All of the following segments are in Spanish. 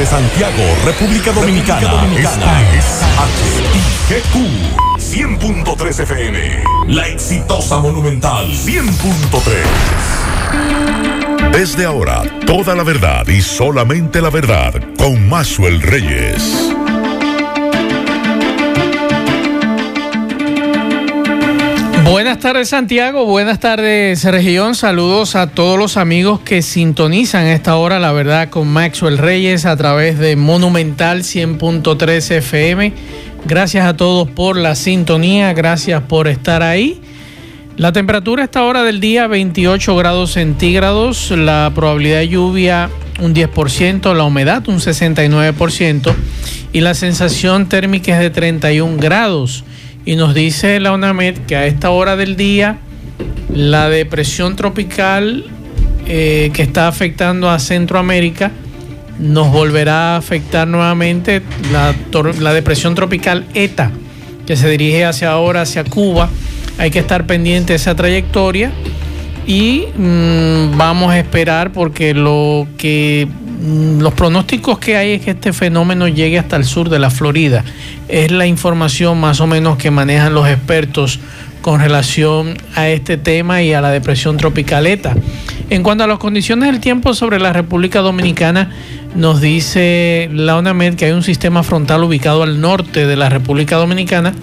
Desde Santiago, República Dominicana. Esta es HIGQ 100.3 FM. La exitosa Monumental 100.3. Desde ahora, toda la verdad y solamente la verdad con Maxwell Reyes. Buenas tardes Santiago, buenas tardes región, saludos a todos los amigos que sintonizan esta hora, la verdad, con Maxwell Reyes a través de Monumental 100.3 FM. Gracias a todos por la sintonía, gracias por estar ahí. La temperatura a esta hora del día 28 grados centígrados, la probabilidad de lluvia un 10%, la humedad un 69% y la sensación térmica es de 31 grados. Y nos dice la UNAMED que a esta hora del día la depresión tropical eh, que está afectando a Centroamérica nos volverá a afectar nuevamente la, depresión tropical ETA, que se dirige hacia ahora, hacia Cuba. Hay que estar pendiente de esa trayectoria y mmm, vamos a esperar porque lo que los pronósticos que hay es que este fenómeno llegue hasta el sur de la Florida. Es la información más o menos que manejan los expertos con relación a este tema y a la depresión tropical ETA. En cuanto a las condiciones del tiempo sobre la República Dominicana, nos dice la UNAMED que hay un sistema frontal ubicado al norte de la República Dominicana.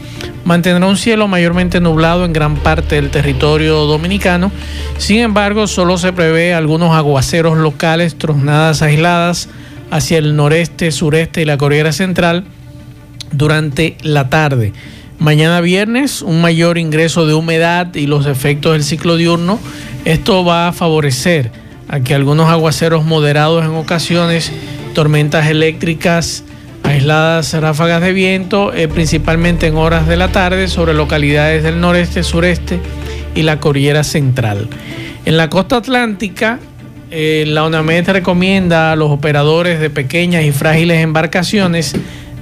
Mantendrá un cielo mayormente nublado en gran parte del territorio dominicano. Sin embargo, solo se prevé algunos aguaceros locales, tronadas aisladas hacia el noreste, sureste y la Cordillera Central durante la tarde. Mañana viernes, un mayor ingreso de humedad y los efectos del ciclo diurno. Esto va a favorecer a que algunos aguaceros moderados en ocasiones, tormentas eléctricas, aisladas ráfagas de viento, eh, principalmente en horas de la tarde sobre localidades del noreste, sureste y la cordillera central. En la costa atlántica, eh, la UNAMED recomienda a los operadores de pequeñas y frágiles embarcaciones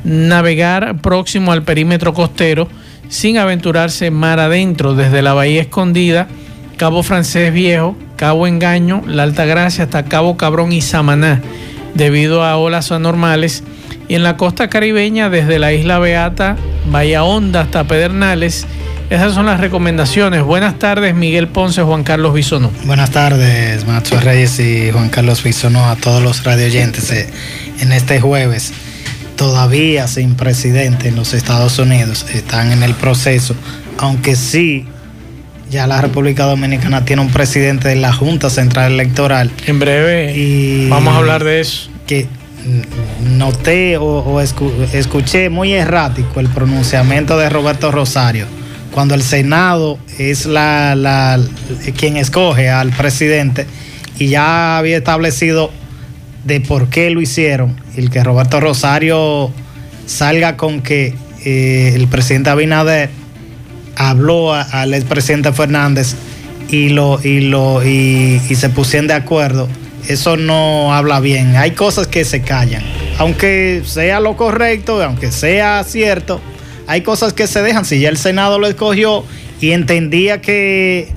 navegar próximo al perímetro costero sin aventurarse mar adentro desde la Bahía Escondida, Cabo Francés Viejo, Cabo Engaño, La Alta Gracia hasta Cabo Cabrón y Samaná, debido a olas anormales. Y en la costa caribeña, desde la isla Beata, Bahía Honda hasta Pedernales. Esas son las recomendaciones. Buenas tardes, Miguel Ponce, Juan Carlos Bisonó. Buenas tardes, Macho Reyes y Juan Carlos Bisonó, a todos los radioyentes en este jueves todavía sin presidente en los Estados Unidos, están en el proceso, aunque sí ya la República Dominicana tiene un presidente de la Junta Central Electoral. En breve y vamos a hablar de eso. Que noté o, o escu escuché muy errático el pronunciamiento de Roberto Rosario cuando el Senado es la, quien escoge al presidente y ya había establecido de por qué lo hicieron, el que Roberto Rosario salga con que eh, el presidente Abinader habló al expresidente Fernández y lo y lo y, se pusieron de acuerdo, eso no habla bien. Hay cosas que se callan, aunque sea lo correcto, aunque sea cierto, hay cosas que se dejan. Si ya el Senado lo escogió y entendía que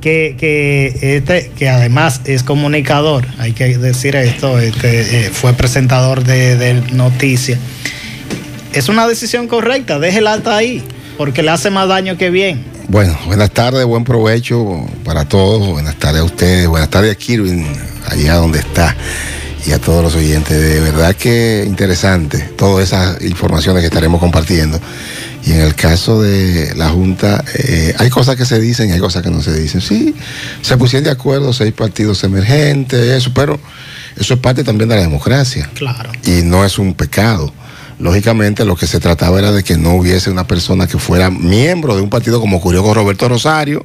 que, que, este, que además es comunicador, hay que decir esto, este, eh, fue presentador de, de noticias. Es una decisión correcta, déjela hasta ahí, porque le hace más daño que bien. Bueno, buenas tardes, buen provecho para todos, buenas tardes a ustedes, buenas tardes a Kirvin, allá donde está, y a todos los oyentes. De verdad que interesante todas esas informaciones que estaremos compartiendo. Y en el caso de la Junta, eh, hay cosas que se dicen y hay cosas que no se dicen. Sí, se pusieron de acuerdo seis partidos emergentes, eso, pero eso es parte también de la democracia. Claro. Y no es un pecado. Lógicamente lo que se trataba era de que no hubiese una persona que fuera miembro de un partido como ocurrió con Roberto Rosario,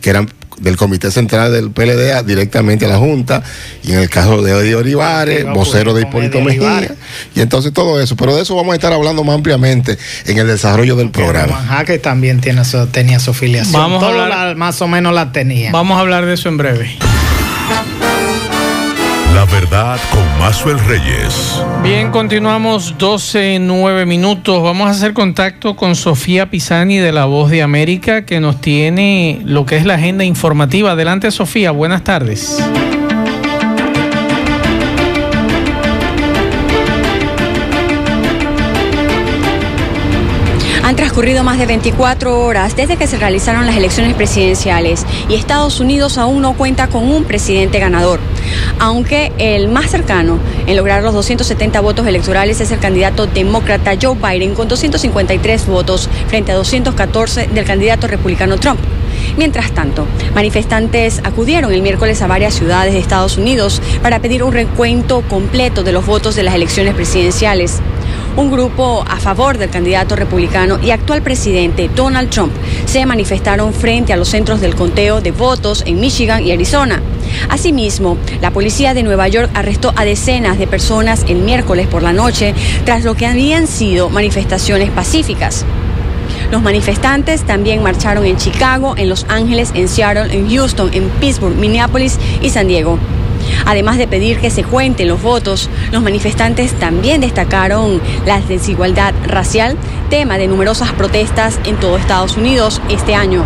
que eran del Comité Central del PLD directamente a la Junta, y en el caso de Eddie Olivares, vocero de Hipólito Mejía, y entonces todo eso. Pero de eso vamos a estar hablando más ampliamente en el desarrollo del programa. Jaque también tiene su, tenía su filiación. Vamos a hablar- la- más o menos la tenía. Vamos a hablar de eso en breve. La verdad con Mazuel Reyes. Bien, continuamos 12, 9 minutos. Vamos a hacer contacto con Sofía Pisani de La Voz de América que nos tiene lo que es la agenda informativa. Adelante, Sofía. Buenas tardes. Han transcurrido más de 24 horas desde que se realizaron las elecciones presidenciales y Estados Unidos aún no cuenta con un presidente ganador. Aunque el más cercano en lograr los 270 votos electorales es el candidato demócrata Joe Biden con 253 votos frente a 214 del candidato republicano Trump. Mientras tanto, manifestantes acudieron el miércoles a varias ciudades de Estados Unidos para pedir un recuento completo de los votos de las elecciones presidenciales. Un grupo a favor del candidato republicano y actual presidente Donald Trump se manifestaron frente a los centros del conteo de votos en Michigan y Arizona. Asimismo, la policía de Nueva York arrestó a decenas de personas el miércoles por la noche tras lo que habían sido manifestaciones pacíficas. Los manifestantes también marcharon en Chicago, en Los Ángeles, en Seattle, en Houston, en Pittsburgh, Minneapolis y San Diego. Además de pedir que se cuenten los votos, los manifestantes también destacaron la desigualdad racial, tema de numerosas protestas en todo Estados Unidos este año.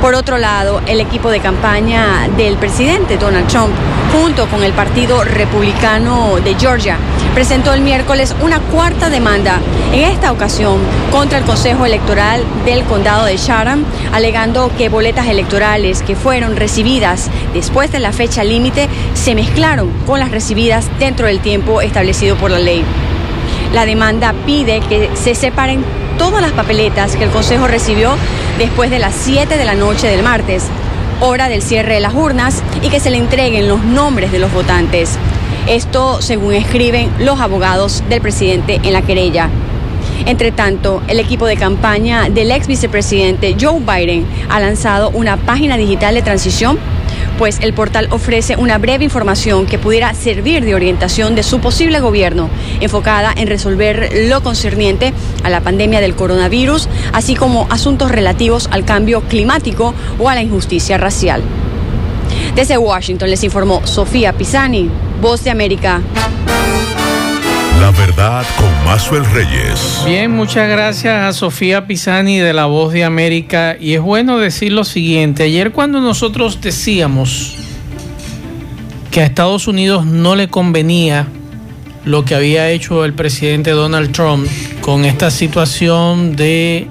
Por otro lado, el equipo de campaña del presidente Donald Trump, junto con el Partido Republicano de Georgia, presentó el miércoles una cuarta demanda, en esta ocasión contra el Consejo Electoral del Condado de Chatham, alegando que boletas electorales que fueron recibidas después de la fecha límite se mezclaron con las recibidas dentro del tiempo establecido por la ley. La demanda pide que se separen todas las papeletas que el Consejo recibió después de las 7 de la noche del martes, hora del cierre de las urnas, y que se le entreguen los nombres de los votantes. Esto según escriben los abogados del presidente en la querella. Entre tanto, el equipo de campaña del ex vicepresidente Joe Biden ha lanzado una página digital de transición pues el portal ofrece una breve información que pudiera servir de orientación de su posible gobierno, enfocada en resolver lo concerniente a la pandemia del coronavirus, así como asuntos relativos al cambio climático o a la injusticia racial. Desde Washington les informó Sofía Pisani, Voz de América. La verdad con Mazuel Reyes. Bien, muchas gracias a Sofía Pisani de La Voz de América. Y es bueno decir lo siguiente. Ayer cuando nosotros decíamos que a Estados Unidos no le convenía lo que había hecho el presidente Donald Trump con esta situación de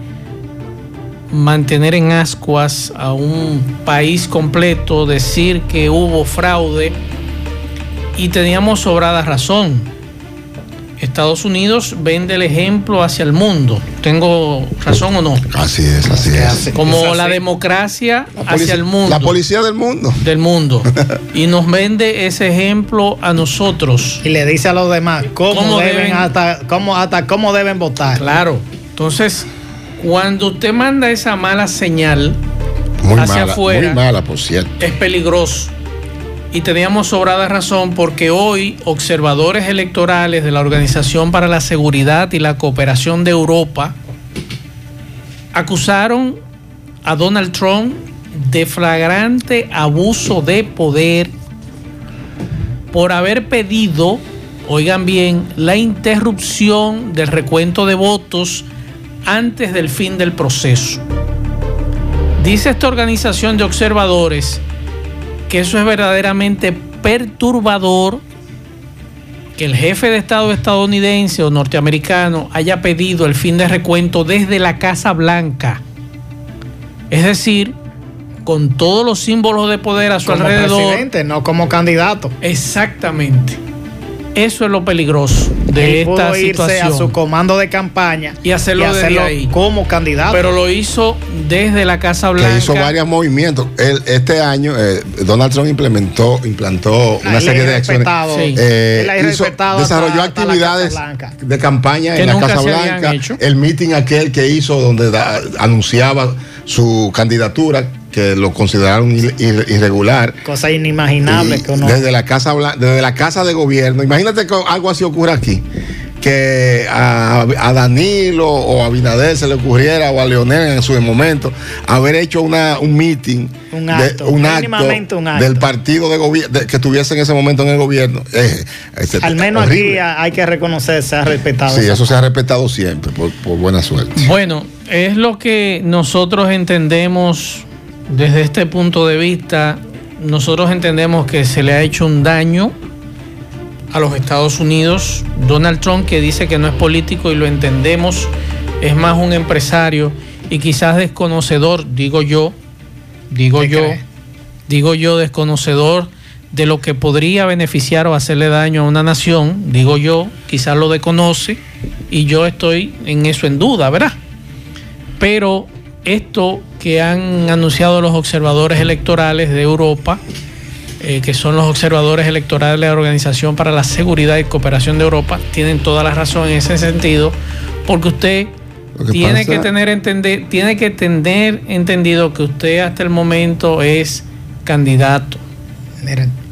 mantener en ascuas a un país completo, decir que hubo fraude y teníamos sobrada razón Estados Unidos vende el ejemplo hacia el mundo. ¿Tengo razón o no? Así es, así es. Como la democracia hacia el mundo. La policía del mundo. Del mundo. y nos vende ese ejemplo a nosotros. Y le dice a los demás cómo, deben, hasta, cómo, hasta cómo deben votar. Claro. Entonces, cuando usted manda esa mala señal hacia afuera, muy mala, por cierto. es peligroso y teníamos sobrada razón porque hoy observadores electorales de la Organización para la Seguridad y la Cooperación de Europa acusaron a Donald Trump de flagrante abuso de poder por haber pedido, oigan bien, la interrupción del recuento de votos antes del fin del proceso. Dice esta organización de observadores que eso es verdaderamente perturbador que el jefe de Estado estadounidense o norteamericano haya pedido el fin de recuento desde la Casa Blanca. Es decir, con todos los símbolos de poder a su como alrededor. Presidente, no como candidato. Exactamente. Eso es lo peligroso de esta situación. a su comando de campaña y hacerlo, ahí. como candidato. Pero lo hizo desde la Casa Blanca. hizo varios movimientos. este año eh, Donald Trump implementó, implantó una serie de acciones. Eh, desarrolló actividades de campaña en la Casa Blanca. El meeting aquel que hizo donde anunciaba su candidatura que lo consideraron irregular. Cosa inimaginable que uno... Desde la casa desde la casa de gobierno. Imagínate que algo así ocurra aquí. Que a, Danilo o a Binader se le ocurriera o a Leonel en su momento haber hecho una, un meeting, un acto, un acto, del partido de gobierno que estuviese en ese momento en el gobierno. Este, Al menos aquí hay que reconocer, se ha respetado. Sí, eso se ha respetado siempre, por, por buena suerte. Bueno, es lo que nosotros entendemos desde este punto de vista, nosotros entendemos que se le ha hecho un daño a los Estados Unidos. Donald Trump, que dice que no es político y lo entendemos, es más un empresario y quizás desconocedor, digo yo, digo yo, digo yo desconocedor de lo que podría beneficiar o hacerle daño a una nación, digo yo, quizás lo desconoce y yo estoy en eso en duda, ¿verdad? Pero esto que han anunciado los observadores electorales de Europa, eh, que son los observadores electorales de la Organización para la Seguridad y Cooperación de Europa, tienen toda la razón en ese sentido, porque usted tiene que tener entender, tiene que tener entendido que usted hasta el momento es candidato.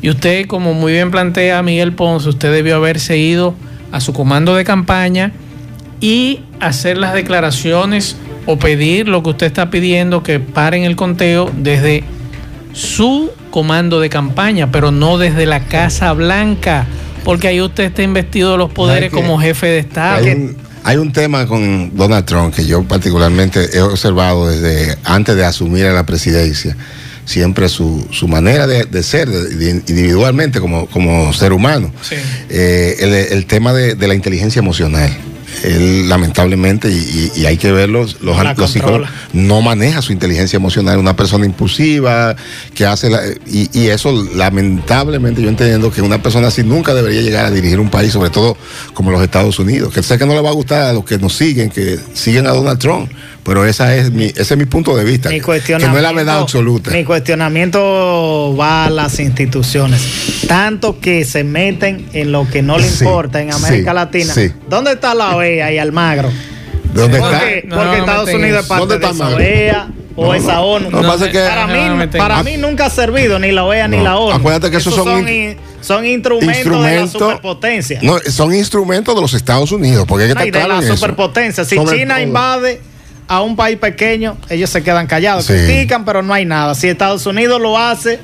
Y usted, como muy bien plantea Miguel Ponce, usted debió haberse ido a su comando de campaña y hacer las declaraciones o pedir lo que usted está pidiendo, que paren el conteo desde su comando de campaña, pero no desde la Casa Blanca, porque ahí usted está investido de los poderes como jefe de Estado. Hay un, tema con Donald Trump que yo particularmente he observado desde antes de asumir la presidencia siempre su, su manera de, ser individualmente como, como ser humano. Eh, el, el, tema de, de, la inteligencia emocional él lamentablemente, y, hay que verlo, los, los, psicólogos, no maneja su inteligencia emocional, una persona impulsiva, que hace, la, y, eso lamentablemente yo entiendo que una persona así nunca debería llegar a dirigir un país, sobre todo como los Estados Unidos, que sé que no le va a gustar a los que nos siguen, que siguen a Donald Trump, pero esa es mi, ese es mi punto de vista, que no es la verdad absoluta. Mi cuestionamiento va a las instituciones, tanto que se meten en lo que no le importa en América Latina. ¿Dónde está la OEA y Almagro? ¿Dónde porque, está? Porque Estados Unidos es parte de esa OEA o esa ONU. para mí, para mí nunca ha servido ni la OEA ni la ONU. Acuérdate que esos, son, son, instrumentos, de la superpotencia. No, son instrumentos de los Estados Unidos. Porque hay que de la superpotencia. Si China invade a un país pequeño, ellos se quedan callados. Critican, pero no hay nada. Si Estados Unidos lo hace,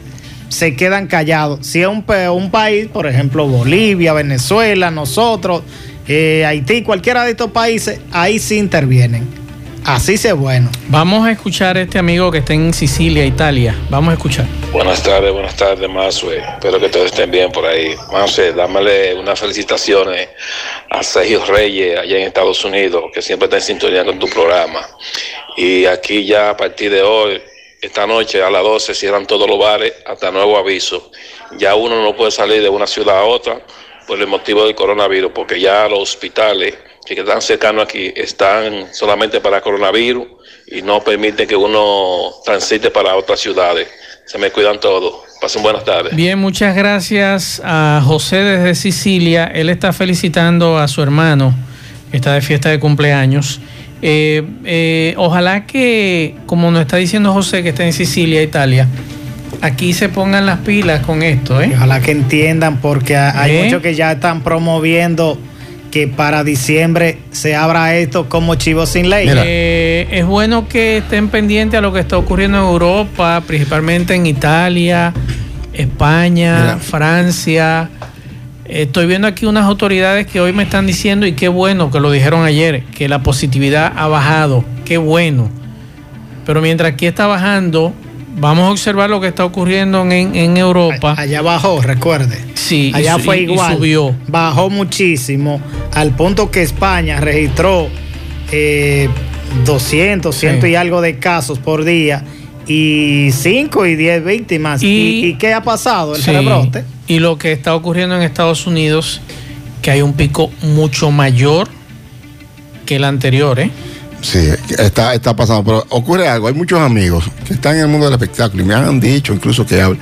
se quedan callados. Si es un, un país, por ejemplo, Bolivia, Venezuela, nosotros, eh, Haití, cualquiera de estos países, ahí sí intervienen. Así sea bueno. Vamos a escuchar a este amigo que está en Sicilia, Italia. Vamos a escuchar. Buenas tardes, buenas tardes, Masue. Espero que todos estén bien por ahí. Masue, dámele unas felicitaciones a Sergio Reyes allá en Estados Unidos, que siempre está en sintonía con tu programa. Y aquí ya a partir de hoy, esta noche a las 12 cierran todos los bares hasta nuevo aviso. Ya uno no puede salir de una ciudad a otra por el motivo del coronavirus, porque ya los hospitales que están cercanos aquí están solamente para coronavirus y no permiten que uno transite para otras ciudades. Se me cuidan todos. Pasen buenas tardes. Bien, muchas gracias a José desde Sicilia. Él está felicitando a su hermano, está de fiesta de cumpleaños. Eh, eh, ojalá que, como nos está diciendo José, que está en Sicilia, Italia, aquí se pongan las pilas con esto. ¿eh? Ojalá que entiendan, porque hay muchos que ya están promoviendo que para diciembre se abra esto como chivo sin ley. Eh, es bueno que estén pendientes a lo que está ocurriendo en Europa, principalmente en Italia, España, Francia. Estoy viendo aquí unas autoridades que hoy me están diciendo, y qué bueno que lo dijeron ayer, que la positividad ha bajado. Qué bueno. Pero mientras aquí está bajando, Vamos a observar lo que está ocurriendo en, Europa. Allá bajó, recuerde. Sí, allá fue igual. subió. Bajó muchísimo, al punto que España registró 200, eh, ciento y algo de casos por día y 5 y 10 víctimas. Y, qué ha pasado? El rebrote. Y lo que está ocurriendo en Estados Unidos, que hay un pico mucho mayor que el anterior, ¿eh? Sí, está, está pasando, pero ocurre algo. Hay muchos amigos que están en el mundo del espectáculo y me han dicho incluso que hablan.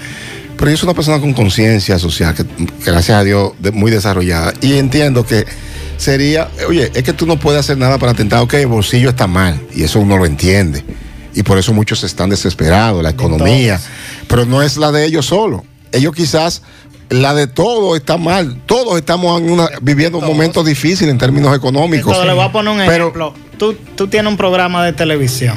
Pero yo soy una persona con conciencia social, que gracias a Dios muy desarrollada. Y entiendo que sería, oye, es que tú no puedes hacer nada para atentar, ok, el bolsillo está mal, y eso uno lo entiende. Y por eso muchos están desesperados, la economía. Pero no es la de ellos solo. Ellos quizás la de todo está mal. Todos estamos viviendo un momento difícil en términos económicos. le voy a poner un ejemplo. Tú, tú tienes un programa de televisión.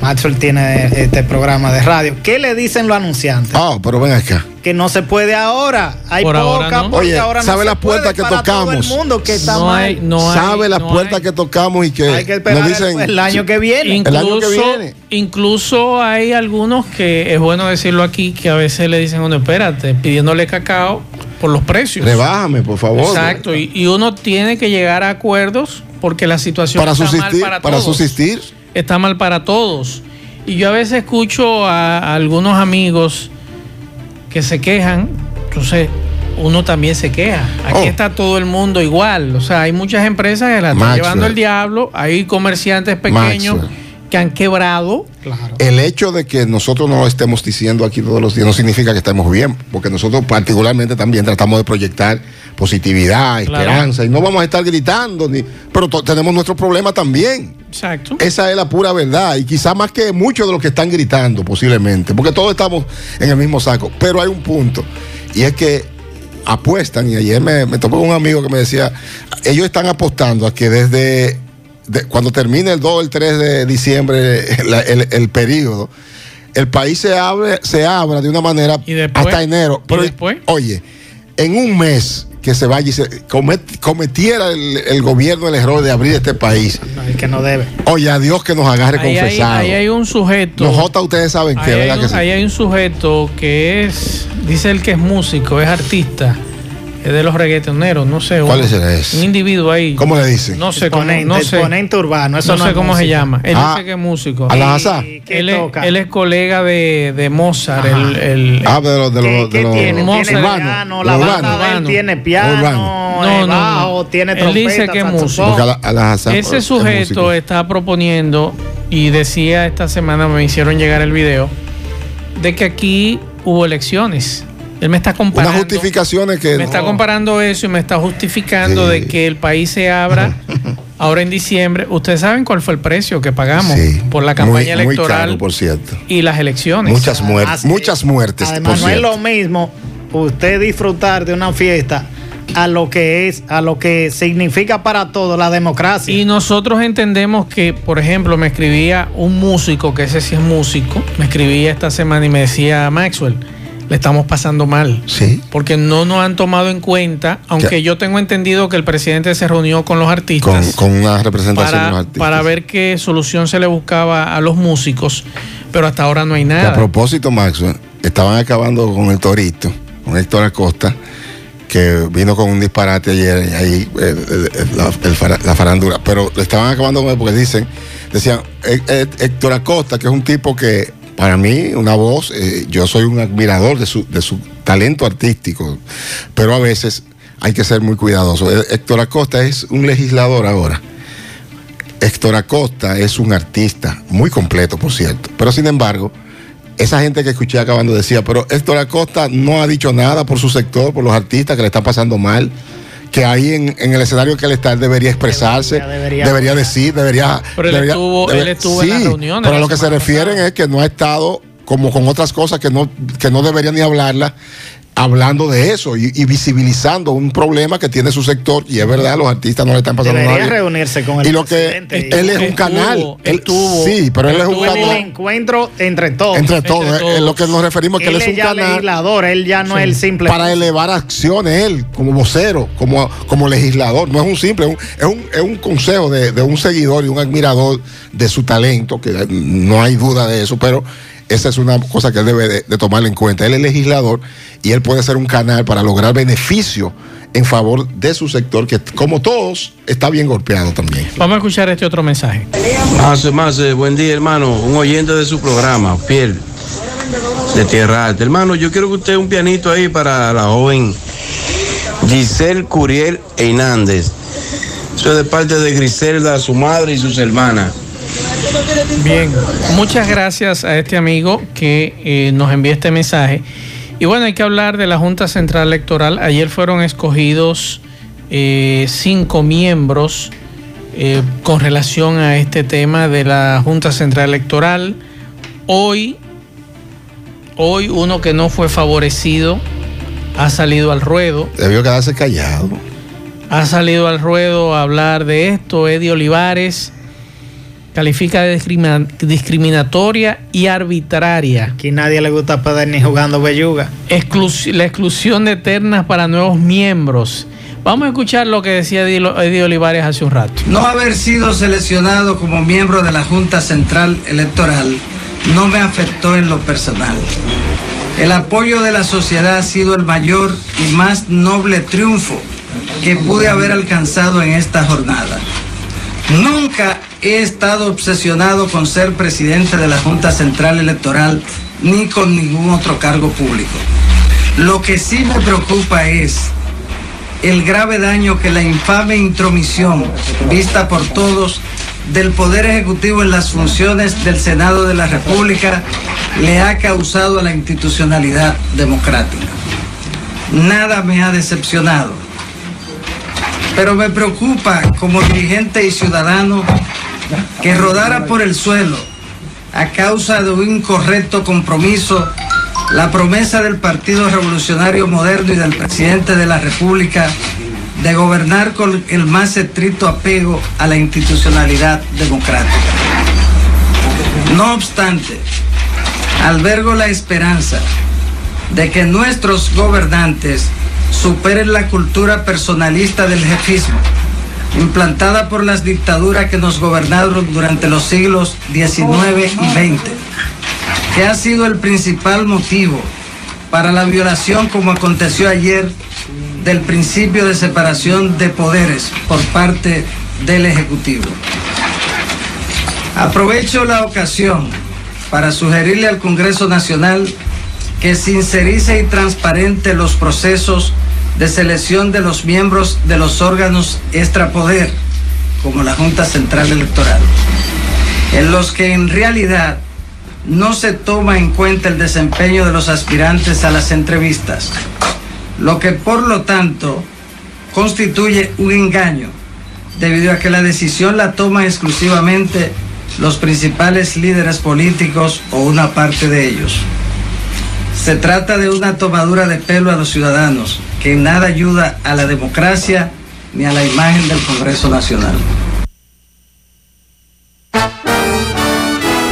Maxwell tiene este programa de radio. ¿Qué le dicen los anunciantes? Ah, pero ven acá. Que no se puede ahora. Hay Por poca, no. Oye, ahora sabe la puerta que tocamos. Todo el mundo que está no hay, no sabe la puerta que tocamos y que, hay que esperar nos dicen el, año que viene. Incluso, el año que viene. Incluso hay algunos que es bueno decirlo aquí que a veces le dicen, bueno, espérate, pidiéndole cacao por los precios. Rebájame, por favor. Exacto, y, y uno tiene que llegar a acuerdos porque la situación Para está subsistir, mal para, para todos. subsistir. Está mal para todos. Y yo a veces escucho a, a algunos amigos que se quejan, entonces uno también se queja. Aquí Oh. está todo el mundo igual. O sea, hay muchas empresas que la están Maxwell. llevando el diablo, hay comerciantes pequeños Maxwell. que han quebrado. Claro. El hecho de que nosotros no lo estemos diciendo aquí todos los días no significa que estemos bien, porque nosotros particularmente también tratamos de proyectar positividad, Claro. esperanza, y no vamos a estar gritando, ni, pero tenemos nuestros problemas también. Exacto. Esa es la pura verdad, y quizá más que muchos de los que están gritando posiblemente, porque todos estamos en el mismo saco, pero hay un punto, y es que apuestan, y ayer me, me topé con un amigo que me decía, ellos están apostando a que desde de- cuando termine el 2 o el 3 de diciembre la- el, el periodo, el país se abre, se abra de una manera ¿Y después? hasta enero. ¿Y Pero, después? Oye, en un mes que se vaya y se comet- cometiera el, el gobierno el error de abrir este país, No, el que no debe. oye, a Dios que nos agarre Ahí hay, confesado. ahí hay un sujeto. Nosotros ustedes saben que, Ahí hay, ¿verdad un, que sí? ahí hay un sujeto que es, dice él que es músico, es artista, de los reggaetoneros, no sé. ¿Cuál un- es ese? Un individuo ahí. ¿Cómo le dicen? No sé cómo, Exponente, no sé, exponente urbano. Eso no no, sé es cómo se música. llama. Él Ah, dice que es músico. a la Hazá. ¿Y qué Él es, él es colega de, de Mozart, el, el- Ah, de los de ¿Qué, los los tiene? Mozart. Tiene piano, la banda de él Urbano. tiene piano, Urbano. No, no, bajo, tiene Él trompeta, dice que es músico. A la- a la Ese es sujeto músico. está proponiendo, y decía esta semana, me hicieron llegar el video, de que aquí hubo elecciones. Él me está comparando. Unas justificaciones que Me está comparando eso y me está justificando Sí. de que el país se abra ahora en diciembre. Ustedes saben cuál fue el precio que pagamos Sí, por la muy- campaña muy electoral caro, por cierto. y las elecciones. Muchas muertes, Además, muchas muertes. Además, por no es lo mismo usted disfrutar de una fiesta a lo que es, a lo que significa para todo la democracia. Y nosotros entendemos que, por ejemplo, me escribía un músico, que ese sí es músico, me escribía esta semana y me decía, Maxwell, le estamos pasando mal. Sí. Porque no nos han tomado en cuenta, aunque Que- yo tengo entendido que el presidente se reunió con los artistas con una representación de los para, artistas. para ver qué solución se le buscaba a los músicos, pero hasta ahora no hay Que a nada. propósito, Maxwell, estaban acabando con el Torito, con Héctor Acosta, que vino con un disparate ayer, ahí, el- el- el- la, la farándula, pero le estaban acabando con él porque dicen, decían, "Hé- Hé- Héctor Acosta, que es un tipo que, para mí, una voz, eh, yo soy un admirador de su, de su talento artístico, pero a veces hay que ser muy cuidadoso. Hé- Héctor Acosta es un legislador ahora. Héctor Acosta es un artista muy completo, por cierto. Pero sin embargo, esa gente que escuché acabando decía, pero Héctor Acosta no ha dicho nada por su sector, por los artistas que le están pasando mal, que ahí en, en el escenario que él está, él debería expresarse, Debería- debería, debería- decir, debería... Pero él debería- estuvo- él estuvo en las reuniones Pero a la lo que se refieren es que no ha estado como con otras cosas que no, que no deberían ni hablarla, hablando de eso y, y visibilizando un problema que tiene su sector, y es verdad, los artistas no le están pasando Debería nada. reunirse con el Y lo que él es un canal. Él, estuvo, sí, pero él es un estuvo. el canal. encuentro entre todos. Entre todos, Entre eh, lo que nos referimos que él, él es es un ya canal legislador, él ya no Sí. es el simple. para elevar acciones, él como vocero, como, como legislador. No es un simple, es un, es un, es un consejo de, de un seguidor y un admirador de su talento, que no hay duda de eso, pero esa es una cosa que él debe de, de tomar en cuenta. Él es legislador y él puede ser un canal para lograr beneficio en favor de su sector, que como todos está bien golpeado también. Vamos a escuchar este otro mensaje. Más, más, eh, buen día, hermano. Un oyente de su programa, fiel, de Tierra Alta. Hermano, yo quiero que usted un pianito ahí para la joven Giselle Curiel Hernández. Eso es de parte de Griselda, su madre y sus hermanas. Bien, muchas gracias a este amigo que eh, nos envía este mensaje. Y bueno, hay que hablar de la Junta Central Electoral. Ayer fueron escogidos eh, cinco miembros eh, con relación a este tema de la Junta Central Electoral. Hoy, hoy uno que no fue favorecido ha salido al ruedo. Debió quedarse callado. Ha salido al ruedo a hablar de esto. Eddie Olivares califica de discrimi- discriminatoria y arbitraria Aquí nadie le gusta perder ni jugando belluga. exclus- la exclusión de ternas para nuevos miembros. Vamos a escuchar lo que decía Eddie Eddie Olivares hace un rato. No haber sido seleccionado como miembro de la Junta Central Electoral no me afectó en lo personal. El apoyo de la sociedad ha sido el mayor y más noble triunfo que pude haber alcanzado en esta jornada. Nunca he estado obsesionado con ser presidente de la Junta Central Electoral ni con ningún otro cargo público. Lo que sí me preocupa es el grave daño que la infame intromisión vista por todos del Poder Ejecutivo en las funciones del Senado de la República le ha causado a la institucionalidad democrática. Nada me ha decepcionado, pero me preocupa como dirigente y ciudadano que rodara por el suelo a causa de un incorrecto compromiso la promesa del Partido Revolucionario Moderno y del presidente de la República de gobernar con el más estricto apego a la institucionalidad democrática. No obstante, albergo la esperanza de que nuestros gobernantes superen la cultura personalista del jefismo, implantada por las dictaduras que nos gobernaron durante los siglos XIX y XX, que ha sido el principal motivo para la violación como aconteció ayer del principio de separación de poderes por parte del Ejecutivo. Aprovecho la ocasión para sugerirle al Congreso Nacional que sincerice y transparente los procesos de selección de los miembros de los órganos extrapoder, como la Junta Central Electoral, en los que en realidad no se toma en cuenta el desempeño de los aspirantes a las entrevistas, lo que por lo tanto constituye un engaño, debido a que la decisión la toman exclusivamente los principales líderes políticos o una parte de ellos. Se trata de una tomadura de pelo a los ciudadanos que nada ayuda a la democracia ni a la imagen del Congreso Nacional.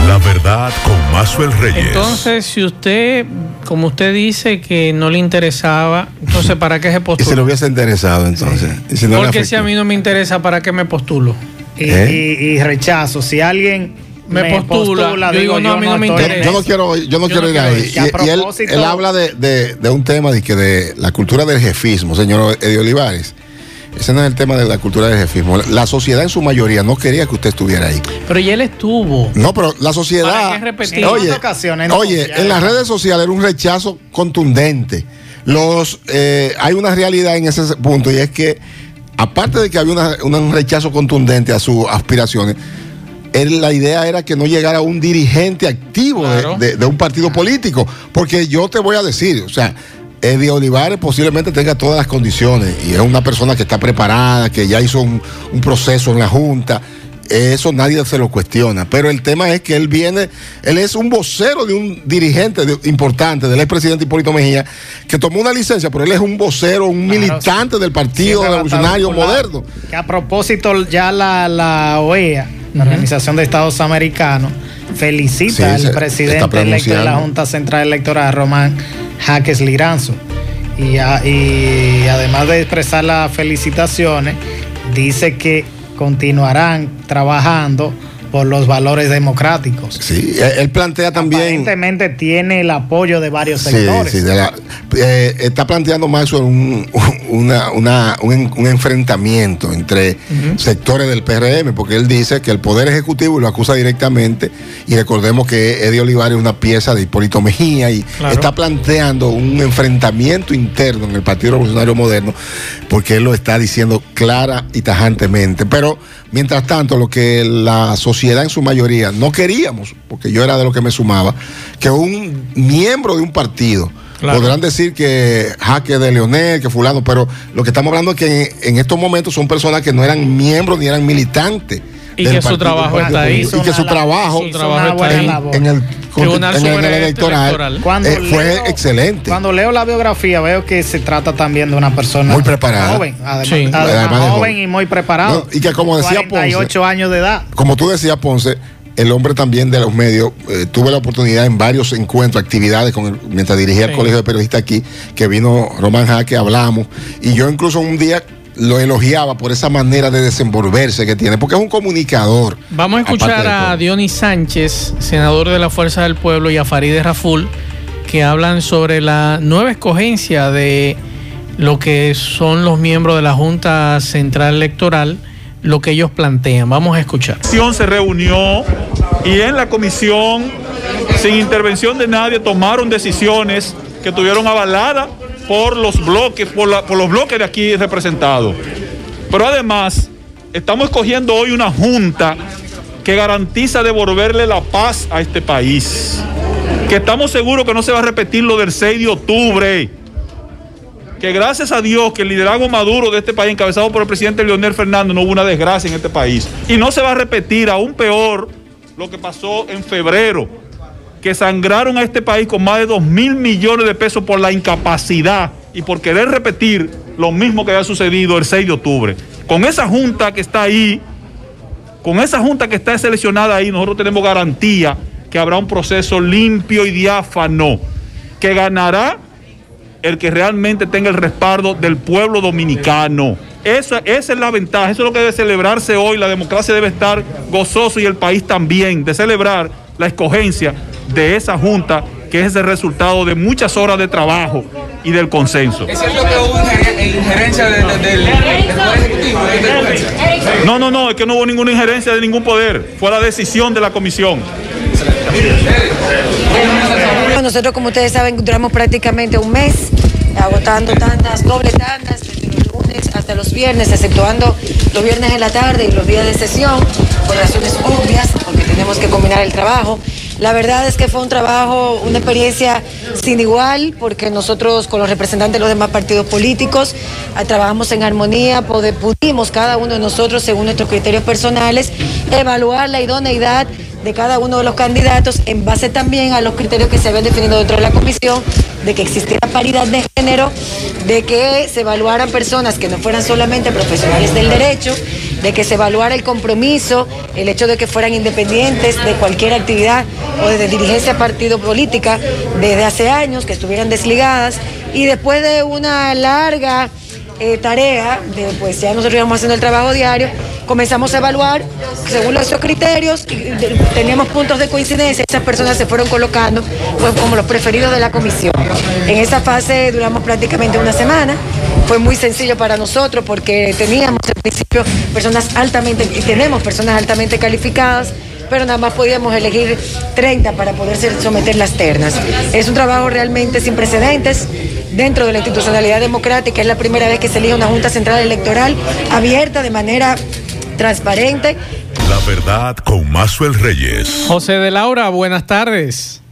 La verdad con Mazuel Reyes. Entonces, si usted, como usted dice que no le interesaba, entonces ¿para qué se Y postula? se le hubiese interesado entonces. Y si no le Porque si a mí no me interesa, ¿para qué me postulo? Y, ¿Eh? y- y rechazo. Si alguien Me postula, yo digo, no, a mí no me interesa. Yo no quiero, yo no Yo quiero no ir quiero ahí. Y, y él, él habla de, de- de un tema de, que de la cultura del jefismo, señor Eddie Olivares. Ese no es el tema de la cultura del jefismo. La sociedad en su mayoría no quería que usted estuviera ahí. Pero ya él estuvo. No, pero la ¿Para sociedad. repetir? Oye, otras ocasiones, no, oye, ya- en las redes sociales era un rechazo contundente. Los, eh, hay una realidad en ese punto y es que, aparte de que había una- una- un rechazo contundente a sus aspiraciones, la idea era que no llegara un dirigente activo de- Claro. de, de un partido político. Porque yo te voy a decir, o sea, Eddie Olivares posiblemente tenga todas las condiciones y es una persona que está preparada, que ya hizo un, un proceso en la Junta. Eso nadie se lo cuestiona. Pero el tema es que él viene, él es un vocero de un dirigente de- importante, del expresidente Hipólito Mejía, que tomó una licencia, pero él es un vocero, un Claro, militante del Partido Revolucionario. Moderno. Que a propósito, ya la, la OEA, la. Organización de Estados Americanos, felicita Sí, al presidente electo de la. Junta Central Electoral, Román Jaques Liranzo. Y, a- y además de expresar las felicitaciones, dice que continuarán trabajando por los valores democráticos. Sí, él él plantea también. Aparentemente tiene el apoyo de varios Sí, sectores. sí, de la- eh, está planteando más un, una- una- un, un enfrentamiento entre sectores del PRM, porque él dice que el Poder Ejecutivo lo acusa directamente, y recordemos que Eddie Olivares es una pieza de Hipólito Mejía, y Claro. está planteando un enfrentamiento interno en el Partido Revolucionario Moderno, porque él lo está diciendo clara y tajantemente. Pero, mientras tanto, lo que la sociedad en su mayoría no queríamos, porque yo era de lo que me sumaba, que un miembro de un partido, Claro. podrán decir que jaque de Leonel, que fulano, pero lo que estamos hablando es que en, en estos momentos son personas que no eran miembros ni eran militantes. Y que su trabajo del está ahí. Y que su trabajo en el, Tribunal en el electoral. Cuando eh, fue excelente. Cuando leo la biografía veo que se trata también de una persona Muy preparada. joven, además, Sí. además Además de joven joven. y muy preparado. No, y que como decía Ponce- 48 años de edad. Como tú decías, Ponce, el hombre también de los medios, eh, tuve la oportunidad en varios encuentros, actividades, con el- mientras dirigía el colegio de periodistas aquí, que vino Román Jaque, hablamos, y yo incluso un día lo elogiaba por esa manera de desenvolverse que tiene, porque es un comunicador. Vamos a escuchar a Dionis Sánchez, senador de la Fuerza del Pueblo, y a Farideh Raful, que hablan sobre la nueva escogencia de lo que son los miembros de la Junta Central Electoral, lo que ellos plantean. Vamos a escuchar. La comisión se reunió y en la comisión, sin intervención de nadie, tomaron decisiones que tuvieron avalada por los bloques, por, los bloques de aquí representados. Pero además, estamos escogiendo hoy una junta que garantiza devolverle la paz a este país. Que estamos seguros que no se va a repetir lo del 6 de octubre que gracias a Dios que el liderazgo maduro de este país, encabezado por el presidente Leonel Fernández, no hubo una desgracia en este país. Y no se va a repetir, aún peor, lo que pasó en febrero, que sangraron a este país con más de 2 mil millones de pesos por la incapacidad y por querer repetir lo mismo que había sucedido el 6 de octubre. Con esa junta que está ahí, con esa junta que está seleccionada ahí, nosotros tenemos garantía que habrá un proceso limpio y diáfano, que ganará el que realmente tenga el respaldo del pueblo dominicano. Esa, esa, es la ventaja, eso es lo que debe celebrarse hoy. La democracia debe estar gozoso y el país también, de celebrar la escogencia de esa junta, que es el resultado de muchas horas de trabajo y del consenso. ¿Es cierto que hubo injerencia del Poder Ejecutivo? No, no, no, es que no hubo ninguna injerencia de ningún poder, fue la decisión de la comisión. Nosotros, como ustedes saben, duramos prácticamente un mes agotando tantas, doble tandas, desde los lunes hasta los viernes, exceptuando los viernes en la tarde y los días de sesión, por razones obvias, porque tenemos que combinar el trabajo. La verdad es que fue un trabajo, una experiencia sin igual, porque nosotros con los representantes de los demás partidos políticos ah, trabajamos en armonía, pudimos cada uno de nosotros, según nuestros criterios personales, evaluar la idoneidad de cada uno de los candidatos en base también a los criterios que se habían definido dentro de la comisión, de que existiera paridad de género, de que se evaluaran personas que no fueran solamente profesionales del derecho, de que se evaluara el compromiso, el hecho de que fueran independientes de cualquier actividad o de dirigencia partido política desde hace años, que estuvieran desligadas. Y después de una larga eh, tarea, de, pues ya nosotros íbamos haciendo el trabajo diario, comenzamos a evaluar según esos criterios, teníamos puntos de coincidencia, esas personas se fueron colocando como los preferidos de la comisión. En esa fase duramos prácticamente una semana, fue muy sencillo para nosotros porque teníamos al principio personas altamente, y tenemos personas altamente calificadas, pero nada más podíamos elegir 30 para poder someter las ternas. Es un trabajo realmente sin precedentes dentro de la institucionalidad democrática. Es la primera vez que se elige una Junta Central Electoral abierta de manera transparente. La verdad con Mazuel Reyes. José de Laura, buenas tardes.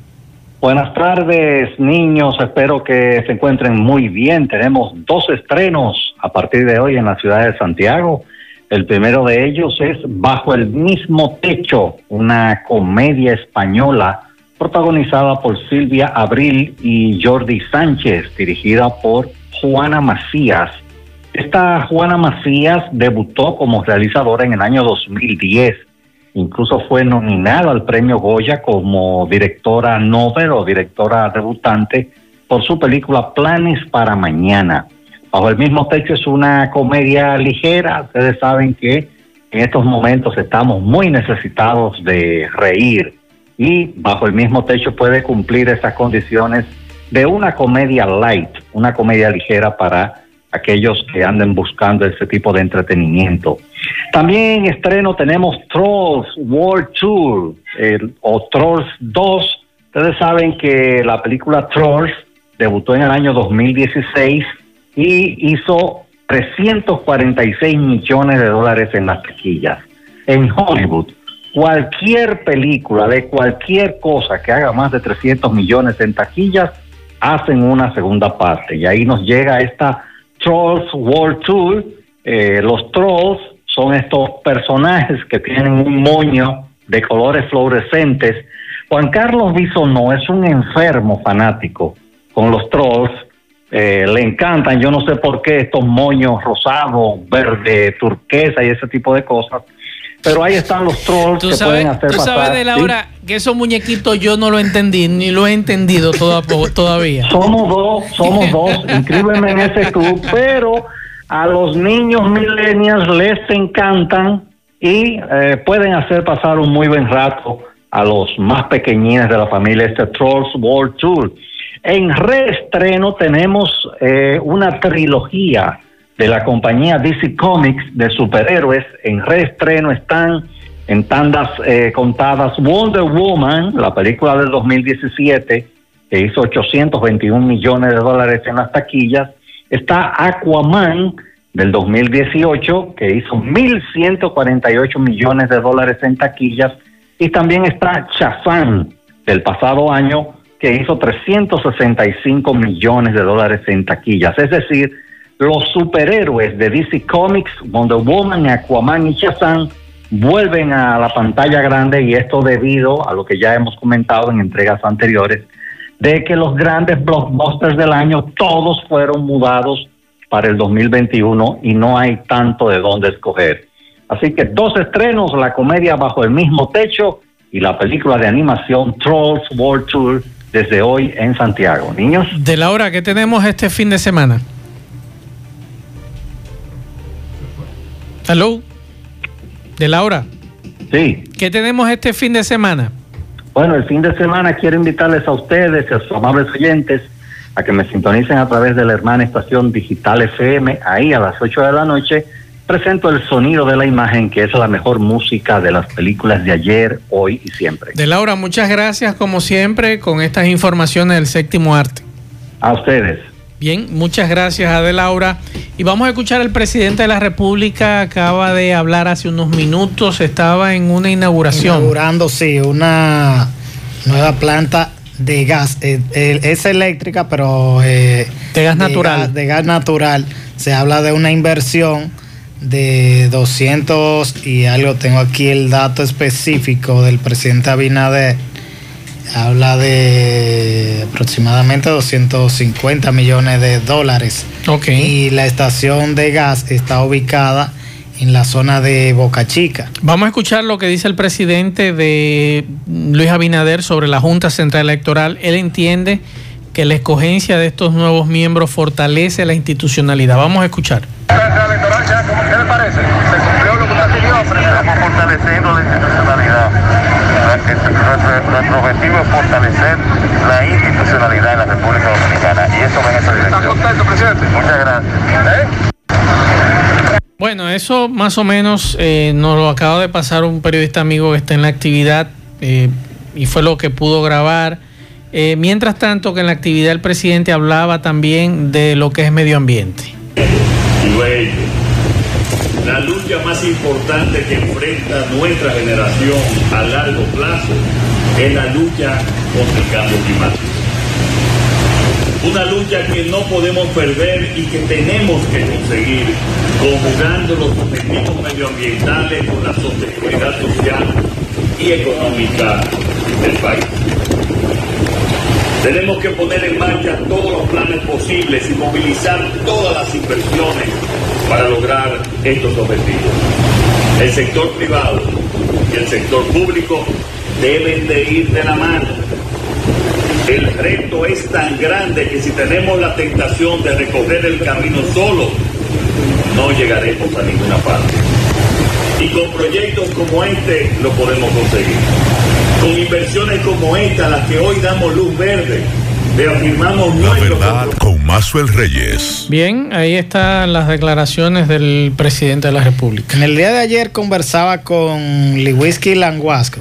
Buenas tardes, niños. Espero que se encuentren muy bien. Tenemos dos estrenos a partir de hoy en la ciudad de Santiago. El primero de ellos es Bajo el mismo techo, una comedia española protagonizada por Silvia Abril y Jordi Sánchez, dirigida por Juana Macías. Esta Juana Macías debutó como realizadora en el año 2010. Incluso fue nominada al premio Goya como directora novel o directora debutante por su película Planes para Mañana. Bajo el mismo techo es una comedia ligera. Ustedes saben que en estos momentos estamos muy necesitados de reír y bajo el mismo techo puede cumplir esas condiciones de una comedia light, una comedia ligera para aquellos que anden buscando ese tipo de entretenimiento. También en estreno tenemos Trolls World Tour o Trolls 2. Ustedes saben que la película Trolls debutó en el año 2016 y hizo 346 millones de dólares en las taquillas en Hollywood cualquier película de cualquier cosa que haga más de 300 millones en taquillas, hacen una segunda parte. Y ahí nos llega esta Trolls World Tour. Eh, los trolls son estos personajes que tienen un moño de colores fluorescentes. Juan Carlos Bisonó es un enfermo fanático con los trolls. Eh, le encantan, yo no sé por qué, estos moños rosados, verde, turquesa y ese tipo de cosas pero ahí están los trolls que pueden hacer Tú sabes de Laura que esos muñequitos yo no lo entendí, ni lo he entendido todavía. Somos dos, somos dos, inscríbeme en ese club, pero a los niños millennials les encantan y eh, pueden hacer pasar un muy buen rato a los más pequeñines de la familia este Trolls World Tour. En reestreno tenemos eh, una trilogía de la compañía DC Comics de superhéroes. En reestreno están en tandas eh, contadas Wonder Woman, la película del 2017, que hizo 821 millones de dólares en las taquillas. Está Aquaman del 2018, que hizo 1.148 millones de dólares en taquillas. Y también está Shazam del pasado año, que hizo 365 millones de dólares en taquillas. Es decir, los superhéroes de DC Comics, Wonder Woman, Aquaman y Shazam, vuelven a la pantalla grande y esto debido a lo que ya hemos comentado en entregas anteriores, de que los grandes blockbusters del año todos fueron mudados para el 2021 y no hay tanto de dónde escoger. Así que dos estrenos, la comedia bajo el mismo techo y la película de animación Trolls World Tour desde hoy en Santiago. Niños. De la hora que tenemos este fin de semana. Hello. De Laura. Sí. ¿Qué tenemos este fin de semana? Bueno, el fin de semana quiero invitarles a ustedes y a sus amables oyentes a que me sintonicen a través de la hermana estación digital FM, ahí a las 8 de la noche. Presento el sonido de la imagen, que es la mejor música de las películas de ayer, hoy y siempre. De Laura, muchas gracias como siempre con estas informaciones del séptimo arte. A ustedes. Bien, muchas gracias a De Laura. Y vamos a escuchar al presidente de la República, acaba de hablar hace unos minutos, estaba en una inauguración. Inaugurando, sí, una nueva planta de gas. Eh, eh, es eléctrica, pero... Eh, de gas natural. Gas, de gas natural. Se habla de una inversión de 200 y algo, tengo aquí el dato específico del presidente Abinader habla de aproximadamente 250 millones de dólares. Y la estación de gas está ubicada en la zona de Boca Chica. Vamos a escuchar lo que dice el presidente de Luis Abinader sobre la Junta Central Electoral. Él entiende que la escogencia de estos nuevos miembros fortalece la institucionalidad. Vamos a escuchar. ¿Qué le parece? ¿Se cumplió lo que usted pidió? Estamos fortaleciendo la institucionalidad. Nuestro objetivo es fortalecer la institucionalidad en la República Dominicana y eso va en esa dirección. ¿Está contento, presidente? Muchas gracias. Bueno, eso más o menos eh, nos lo acaba de pasar un periodista amigo que está en la actividad eh, y fue lo que pudo grabar. Eh, mientras tanto, que en la actividad el presidente hablaba también de lo que es medio ambiente. La lucha más importante que enfrenta nuestra generación a largo plazo es la lucha contra el cambio climático. Una lucha que no podemos perder y que tenemos que conseguir conjugando los objetivos medioambientales con la sostenibilidad social y económica del país. Tenemos que poner en marcha todos los planes posibles y movilizar todas las inversiones para lograr estos objetivos. El sector privado y el sector público deben de ir de la mano. El reto es tan grande que si tenemos la tentación de recorrer el camino solo, no llegaremos a ninguna parte. Y con proyectos como este lo podemos conseguir. Con inversiones como esta, las que hoy damos luz verde, reafirmamos La verdad con Mazuel Reyes. Bien, ahí están las declaraciones del presidente de la República. En el día de ayer conversaba con Liwisky Languasco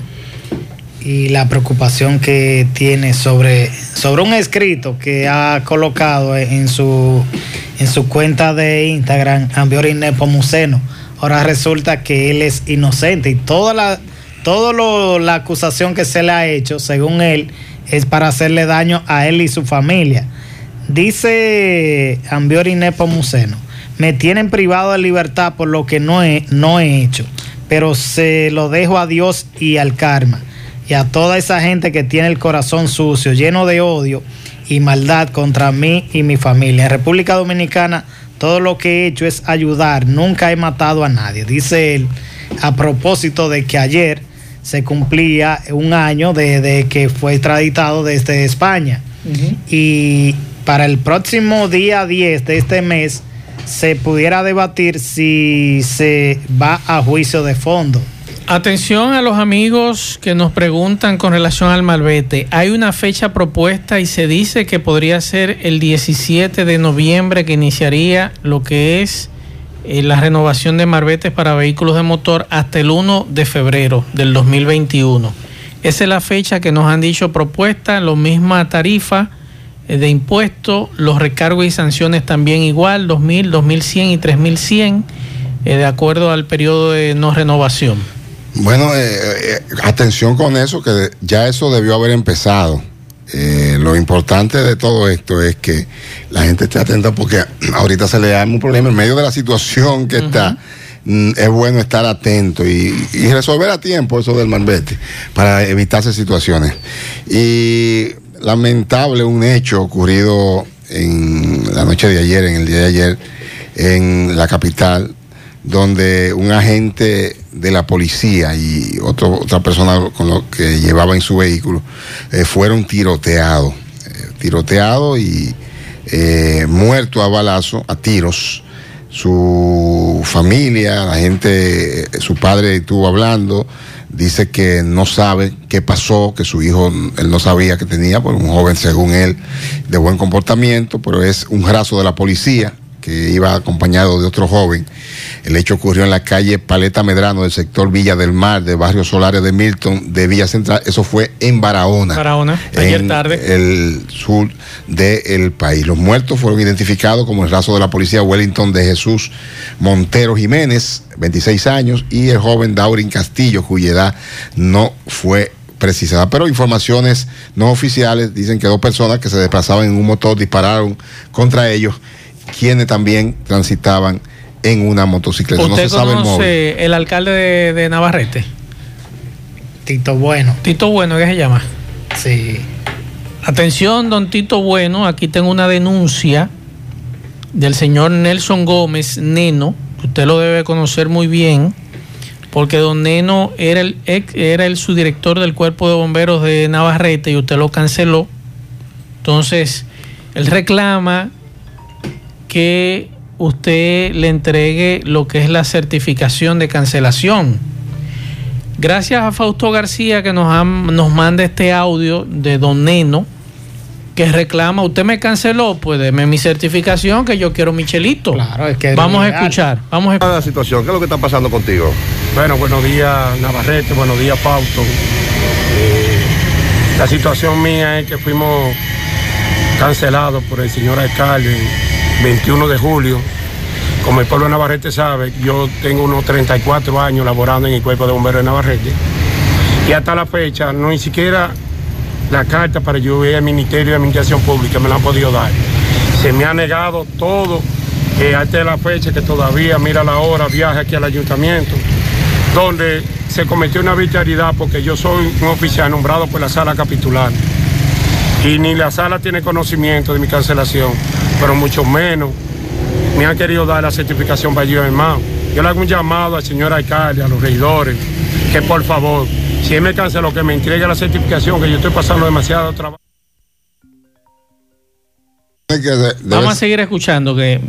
y la preocupación que tiene sobre, sobre un escrito que ha colocado en su, en su cuenta de Instagram, Ambiori Nepomuceno. Ahora resulta que él es inocente y toda la, todo la acusación que se le ha hecho, según él, es para hacerle daño a él y su familia. Dice Ambiori Nepomuceno, me tienen privado de libertad por lo que no he, no he hecho, pero se lo dejo a Dios y al karma y a toda esa gente que tiene el corazón sucio, lleno de odio y maldad contra mí y mi familia. En República Dominicana todo lo que he hecho es ayudar, nunca he matado a nadie, dice él, a propósito de que ayer se cumplía un año de, que fue extraditado desde España. Y para el próximo día 10 de este mes se pudiera debatir si se va a juicio de fondo. Atención a los amigos que nos preguntan con relación al malvete. Hay una fecha propuesta y se dice que podría ser el 17 de noviembre que iniciaría lo que es eh, la renovación de marbetes para vehículos de motor hasta el 1 de febrero del 2021. Esa es la fecha que nos han dicho propuesta, la misma tarifa eh, de impuestos, los recargos y sanciones también igual, 2.000, 2.100 y 3.100, eh, de acuerdo al periodo de no renovación. Bueno, eh, atención con eso, que ya eso debió haber empezado. Eh, lo importante de todo esto es que la gente esté atenta porque ahorita se le da un problema en medio de la situación que está. mm, Es bueno estar atento y, y resolver a tiempo eso del malvete para evitarse situaciones. Y lamentable un hecho ocurrido en la noche de ayer, en el día de ayer, en la capital, donde un agente de la policía y otro- otra persona con lo que llevaba en su vehículo eh, fueron tiroteados, eh, tiroteados y eh, muertos a balazo, a tiros. Su familia, la gente, eh, su padre estuvo hablando, dice que no sabe qué pasó, que su hijo, él no sabía que tenía, por un joven según él, de buen comportamiento, pero es un raso de la policía que iba acompañado de otro joven. El hecho ocurrió en la calle Paleta Medrano del sector Villa del Mar, de Barrio Solares de Milton, de Villa Central. Eso fue en Barahona. Barahona, ayer en tarde. El sur del país. Los muertos fueron identificados como el raso de la policía Wellington de Jesús Montero Jiménez, 26 años, y el joven Daurin Castillo, cuya edad no fue precisada. Pero informaciones no oficiales dicen que dos personas que se desplazaban en un motor dispararon contra ellos, quienes también transitaban en una motocicleta. No ¿Usted se sabe el móvil. conoce el alcalde de, de Navarrete? Tito Bueno. Tito Bueno, ¿qué se llama? Sí. Atención, don Tito Bueno, aquí tengo una denuncia del señor Nelson Gómez Neno, que usted lo debe conocer muy bien, porque don Neno era el, ex- era el subdirector del Cuerpo de Bomberos de Navarrete y usted lo canceló. Entonces, él reclama que usted le entregue lo que es la certificación de cancelación. Gracias a Fausto García que nos, nos manda este audio de Don Neno que reclama, usted me canceló, pues deme mi certificación que yo quiero Michelito. Claro, es que Vamos a escuchar, vamos a la situación? ¿Qué es lo que está pasando contigo? Bueno, buenos días Navarrete, buenos días Fausto. Eh, la situación mía es que fuimos cancelados por el señor alcalde 21 de julio. Como el pueblo de Navarrete sabe, yo tengo unos 34 años laborando en el cuerpo de bomberos de Navarrete. Y hasta la fecha, no ni siquiera la carta para yo ir al Ministerio de Administración Pública me la han podido dar. Se me ha negado todo, eh, hasta la fecha que todavía, mira la hora, viaje aquí al ayuntamiento, donde se cometió una arbitrariedad porque yo soy un oficial nombrado por la sala capitular. Y ni la sala tiene conocimiento de mi cancelación, pero mucho menos me han querido dar la certificación para yo, hermano. Yo le hago un llamado al señor alcalde, a los regidores, que por favor, si él me canceló, que me entregue la certificación, que yo estoy pasando demasiado trabajo. Vamos a seguir escuchando que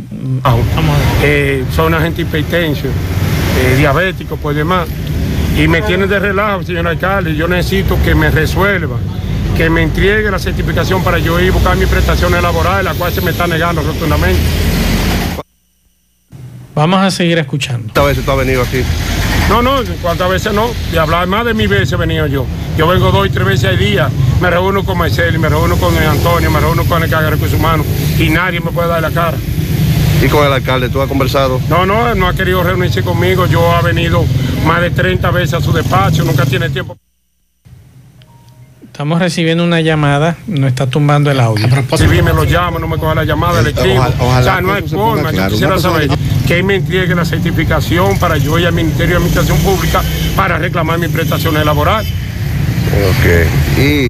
Vamos eh, son agente hipertenso, eh, diabético, pues demás. Y me tienen de relajo, señor alcalde. Yo necesito que me resuelva, que me entregue la certificación para yo ir a buscar mis prestaciones laborales, la cual se me está negando rotundamente. Vamos a seguir escuchando. ¿Cuántas veces tú has venido aquí? No, no, cuántas veces no. De hablar más de mil veces he venido yo. Yo vengo dos y tres veces al día. Me reúno con Marcelo, me reúno con el Antonio, me reúno con el de recursos humanos y nadie me puede dar la cara. ¿Y con el alcalde tú has conversado? No, no, él no ha querido reunirse conmigo. Yo ha venido más de 30 veces a su despacho, nunca tiene tiempo. Estamos recibiendo una llamada, nos está tumbando el audio. Si bien me lo llama, no me coge la llamada, le escribo. Ojalá- ojalá o sea, no hay se forma. Yo quisiera saber que él me entregue la certificación para yo ir al Ministerio de Administración Pública para reclamar mis prestaciones laborales. Ok. Y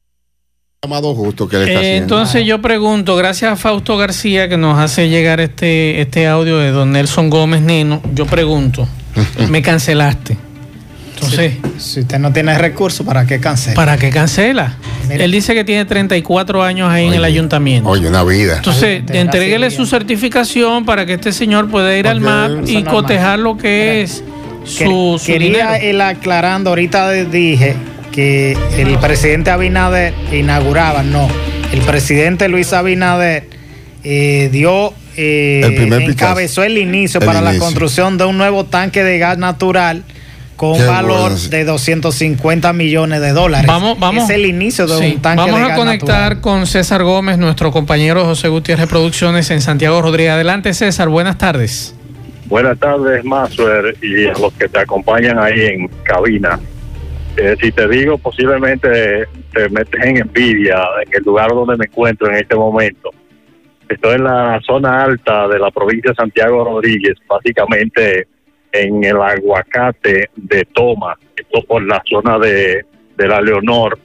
llamado justo que le está Eh, haciendo. entonces yo pregunto, gracias a Fausto García que nos hace llegar este, este audio de don Nelson Gómez Neno, yo pregunto, me cancelaste. Entonces, Si usted no tiene recursos, ¿para qué cancela? ¿para qué cancela? Él dice que tiene 34 años ahí en el ayuntamiento. Oye, una vida. Entonces, entréguele su certificación para que este señor pueda ir al Ok, MAP y cotejar lo que es su, su Quería dinero. él aclarando, ahorita dije que el presidente Abinader inauguraba, no, el presidente Luis Abinader eh, dio, eh, El encabezó el inicio El para la construcción de un nuevo tanque de gas natural con Qué valor bueno. de 250 millones de dólares. Vamos, vamos. Es el inicio de Sí, un tanque Vamos de a gas conectar natural. con César Gómez, nuestro compañero José Gutiérrez Producciones en Santiago Rodríguez. Adelante, César. Buenas tardes. Buenas tardes, Maxwell, y a los que te acompañan ahí en cabina. Eh, si te digo, posiblemente te metes en envidia en el lugar donde me encuentro en este momento. Estoy en la zona alta de la provincia de Santiago Rodríguez, básicamente en el aguacate de Toma, esto por la zona de, de la Leonor,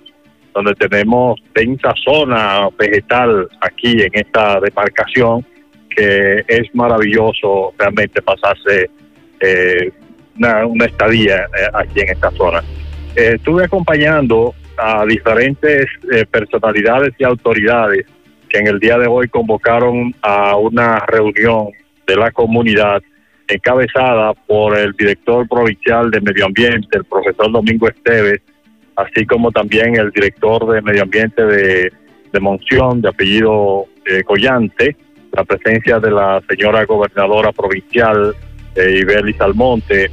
donde tenemos densa zona vegetal aquí en esta demarcación que es maravilloso realmente pasarse eh, una, estadía eh, aquí en esta zona. Eh, estuve acompañando a diferentes eh, personalidades y autoridades que en el día de hoy convocaron a una reunión de la comunidad encabezada por el director provincial de Medio Ambiente, el profesor Domingo Esteves, así como también el director de Medio Ambiente de, de Monción, de apellido eh, Collante, la presencia de la señora gobernadora provincial, eh, Ibelis Almonte,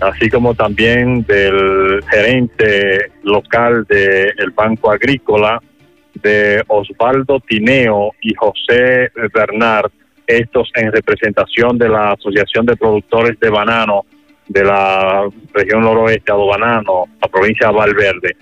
así como también del gerente local del Banco Agrícola, de Osvaldo Tineo y José Bernard, estos en representación de la Asociación de Productores de Banano de la región noroeste, Ado Banano, la provincia de Valverde.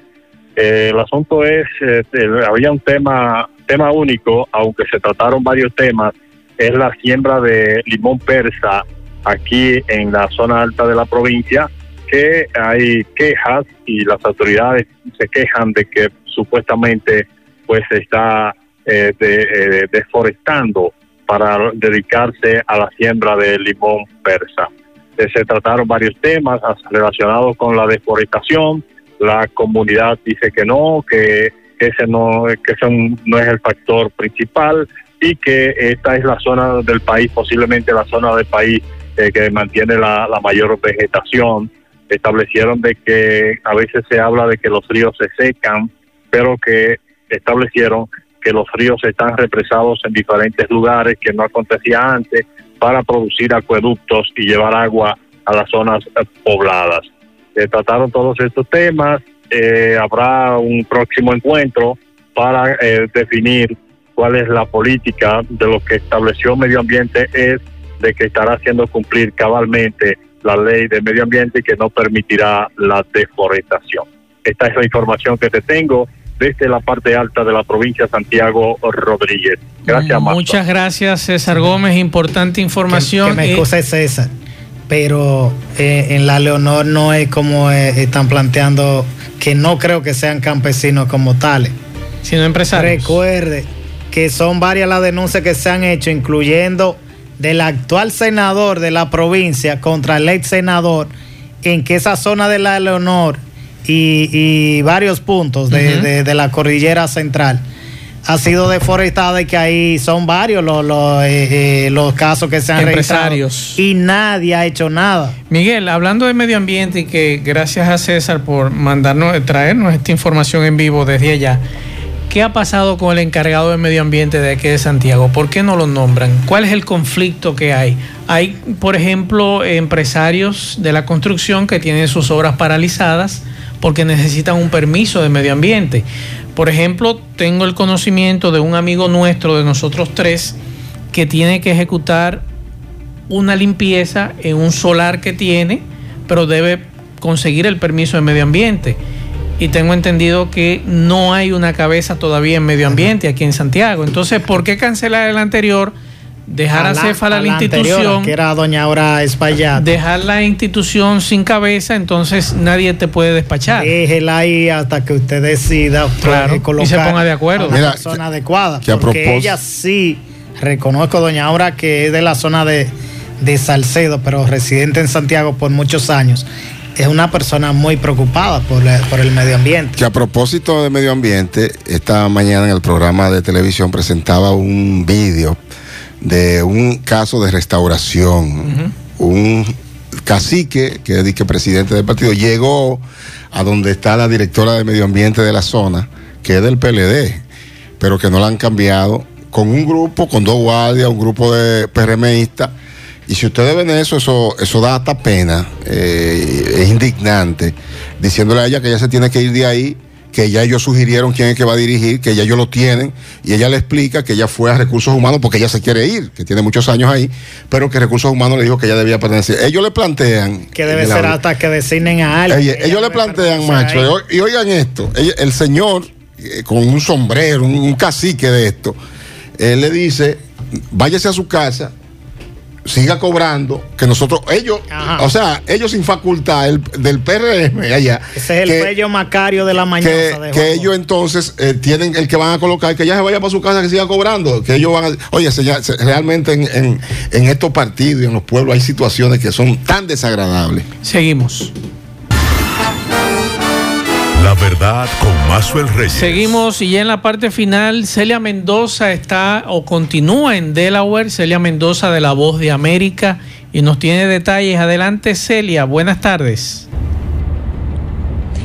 Eh, el asunto es, eh, había un tema, tema único, aunque se trataron varios temas, es la siembra de limón persa aquí en la zona alta de la provincia, que hay quejas y las autoridades se quejan de que supuestamente pues se está eh, eh, deforestando para dedicarse a la siembra de limón persa. Eh, se trataron varios temas as- relacionados con la deforestación. La comunidad dice que no, que ese no, que ese no es el factor principal y que esta es la zona del país, posiblemente la zona del país eh, que mantiene la, la mayor vegetación. Establecieron de que a veces se habla de que los ríos se secan, pero que establecieron que los ríos están represados en diferentes lugares que no acontecía antes para producir acueductos y llevar agua a las zonas eh, pobladas. Se trataron todos estos temas, eh, habrá un próximo encuentro para eh, definir cuál es la política de lo que estableció Medio Ambiente es de que estará haciendo cumplir cabalmente la ley de medio ambiente y que no permitirá la deforestación. Esta es la información que te tengo desde la parte alta de la provincia de Santiago Rodríguez. Gracias, Marta. Muchas gracias, César Gómez. Importante información. Que me Eh, excuse César, pero eh, en la Leonor no es como eh, están planteando que no creo que sean campesinos como tales. Sino empresarios. Recuerde que son varias las denuncias que se han hecho, incluyendo del actual senador de la provincia contra el ex senador, en que esa zona de la Leonor y, y varios puntos de, de- de la cordillera central ha sido deforestada y que ahí son varios los, los, eh, eh, los casos que se han Empresarios. registrado y nadie ha hecho nada. Miguel, hablando de medio ambiente y que gracias a César por mandarnos, traernos esta información en vivo desde allá. ¿Qué ha pasado con el encargado de medio ambiente de aquí de Santiago? ¿Por qué no lo nombran? ¿Cuál es el conflicto que hay? Hay, por ejemplo, empresarios de la construcción que tienen sus obras paralizadas porque necesitan un permiso de medio ambiente. Por ejemplo, tengo el conocimiento de un amigo nuestro, de nosotros tres, que tiene que ejecutar una limpieza en un solar que tiene, pero debe conseguir el permiso de medio ambiente. Y tengo entendido que no hay una cabeza todavía en medio ambiente aquí en Santiago. Entonces, ¿por qué cancelar el anterior? Dejar a, la- Céfala a la, anterior, institución. que era doña Aura Espaillat. Dejar la institución sin cabeza, entonces nadie te puede despachar. Déjela ahí hasta que usted decida pues, Claro, eh, y se ponga de acuerdo. a la Mira, persona adecuada. que a porque propós- ella sí, reconozco doña Aura que es de la zona de, de Salcedo, pero residente en Santiago por muchos años. es una persona muy preocupada por, la- por el medio ambiente. Que a propósito de medio ambiente, esta mañana en el programa de televisión presentaba un vídeo de un caso de restauración. Un cacique, que es presidente del partido, llegó a donde está la directora de medio ambiente de la zona, que es del PLD, pero que no la han cambiado, con un grupo, con dos guardias, un grupo de PRMistas. Y si ustedes ven eso, eso, eso da hasta pena, eh, es indignante, diciéndole a ella que ella se tiene que ir de ahí, que ya ellos sugirieron quién es que va a dirigir, que ya ellos lo tienen, y ella le explica que ella fue a recursos humanos porque ella se quiere ir, que tiene muchos años ahí, pero que recursos humanos le dijo que ella debía pertenecer. Ellos le plantean... Que debe ser hasta que designen a alguien. Oye, ellos le plantean, macho, y oigan esto, el señor eh, con un sombrero, un, un cacique de esto, él le dice, váyase a su casa, siga cobrando, que nosotros, ellos, o sea, ellos sin facultad el- del PRM allá, Ese es el bello Macario de la mañana. que, que ellos entonces eh, tienen el que van a colocar, que ya se vaya para su casa, que siga cobrando, que ellos van a... Oye, se- ya- se- realmente en, en- en estos partidos y en los pueblos hay situaciones que son tan desagradables. Seguimos. La verdad con Mazuel Reyes. Seguimos y en la parte final, Celia Mendoza está o continúa en Delaware, Celia Mendoza de La Voz de América y nos tiene detalles. Adelante Celia, buenas tardes.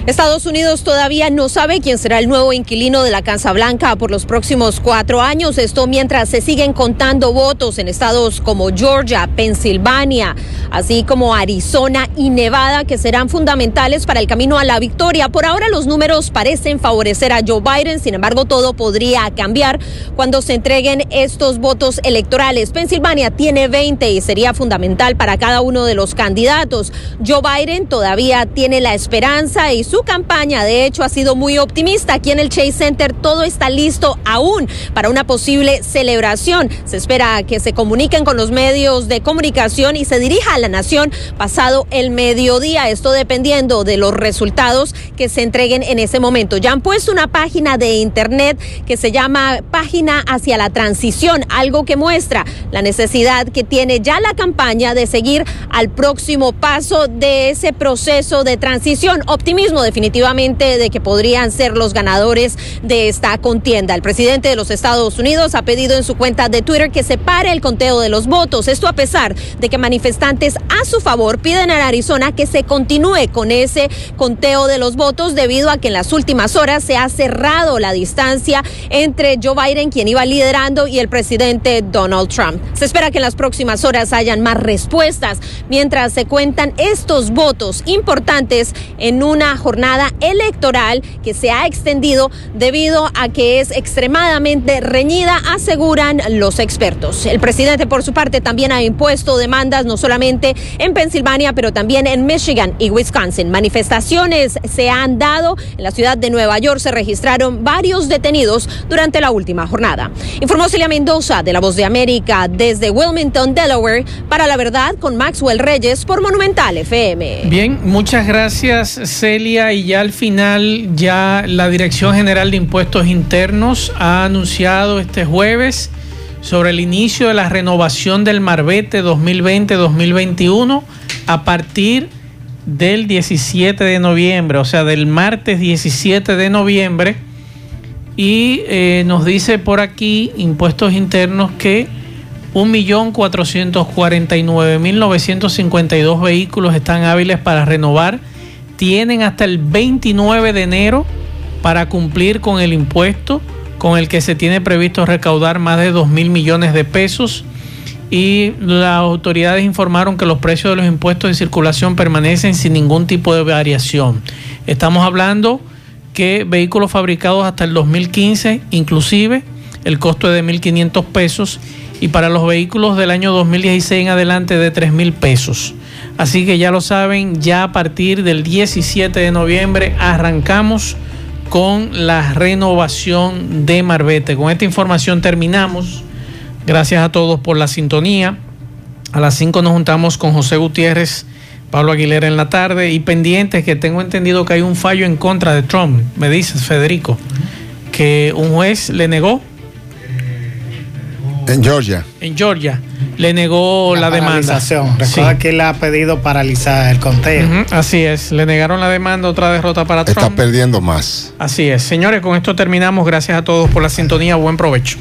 Estados Unidos todavía no sabe quién será el nuevo inquilino de la Casa Blanca por los próximos cuatro años. Esto mientras se siguen contando votos en estados como Georgia, Pensilvania, así como Arizona y Nevada, que serán fundamentales para el camino a la victoria. Por ahora los números parecen favorecer a Joe Biden, sin embargo todo podría cambiar cuando se entreguen estos votos electorales. Pensilvania tiene 20 y sería fundamental para cada uno de los candidatos. Joe Biden todavía tiene la esperanza y su campaña de hecho ha sido muy optimista. Aquí en el Chase Center todo está listo aún para una posible celebración. Se espera que se comuniquen con los medios de comunicación y se dirija a la nación pasado el mediodía. Esto dependiendo de los resultados que se entreguen en ese momento. Ya han puesto una página de internet que se llama Página hacia la Transición, algo que muestra la necesidad que tiene ya la campaña de seguir al próximo paso de ese proceso de transición. Optimismo definitivamente de que podrían ser los ganadores de esta contienda. El presidente de los Estados Unidos ha pedido en su cuenta de Twitter que se pare el conteo de los votos. Esto a pesar de que manifestantes a su favor piden en Arizona que se continúe con ese conteo de los votos debido a que en las últimas horas se ha cerrado la distancia entre Joe Biden, quien iba liderando, y el presidente Donald Trump. Se espera que en las próximas horas hayan más respuestas mientras se cuentan estos votos importantes en una jornada electoral que se ha extendido debido a que es extremadamente reñida, aseguran los expertos. El presidente, por su parte, también ha impuesto demandas no solamente en Pensilvania, pero también en Michigan y Wisconsin. Manifestaciones se han dado. En la ciudad de Nueva York se registraron varios detenidos durante la última jornada. Informó Celia Mendoza de La Voz de América desde Wilmington, Delaware, para la verdad con Maxwell Reyes por Monumental FM. Bien, muchas gracias Celia y ya al final ya la Dirección General de Impuestos Internos ha anunciado este jueves sobre el inicio de la renovación del Marbete 2020-2021 a partir del 17 de noviembre, o sea, del martes 17 de noviembre. Y eh, nos dice por aquí Impuestos Internos que 1.449.952 vehículos están hábiles para renovar. Tienen hasta el 29 de enero para cumplir con el impuesto con el que se tiene previsto recaudar más de 2 mil millones de pesos. Y las autoridades informaron que los precios de los impuestos de circulación permanecen sin ningún tipo de variación. Estamos hablando que vehículos fabricados hasta el 2015, inclusive, el costo es de 1.500 pesos y para los vehículos del año 2016 en adelante de 3 mil pesos. Así que ya lo saben, ya a partir del 17 de noviembre arrancamos con la renovación de Marbete. Con esta información terminamos. Gracias a todos por la sintonía. A las 5 nos juntamos con José Gutiérrez, Pablo Aguilera en la tarde y pendientes que tengo entendido que hay un fallo en contra de Trump. Me dices, Federico, que un juez le negó En Georgia. en Georgia, le negó la, demanda. Paralización. Recuerda Sí. que él ha pedido paralizar el conteo. Así es, le negaron la demanda, otra derrota para Está Trump. perdiendo más. Así es. Señores, con esto terminamos. Gracias a todos por la sintonía. Buen provecho.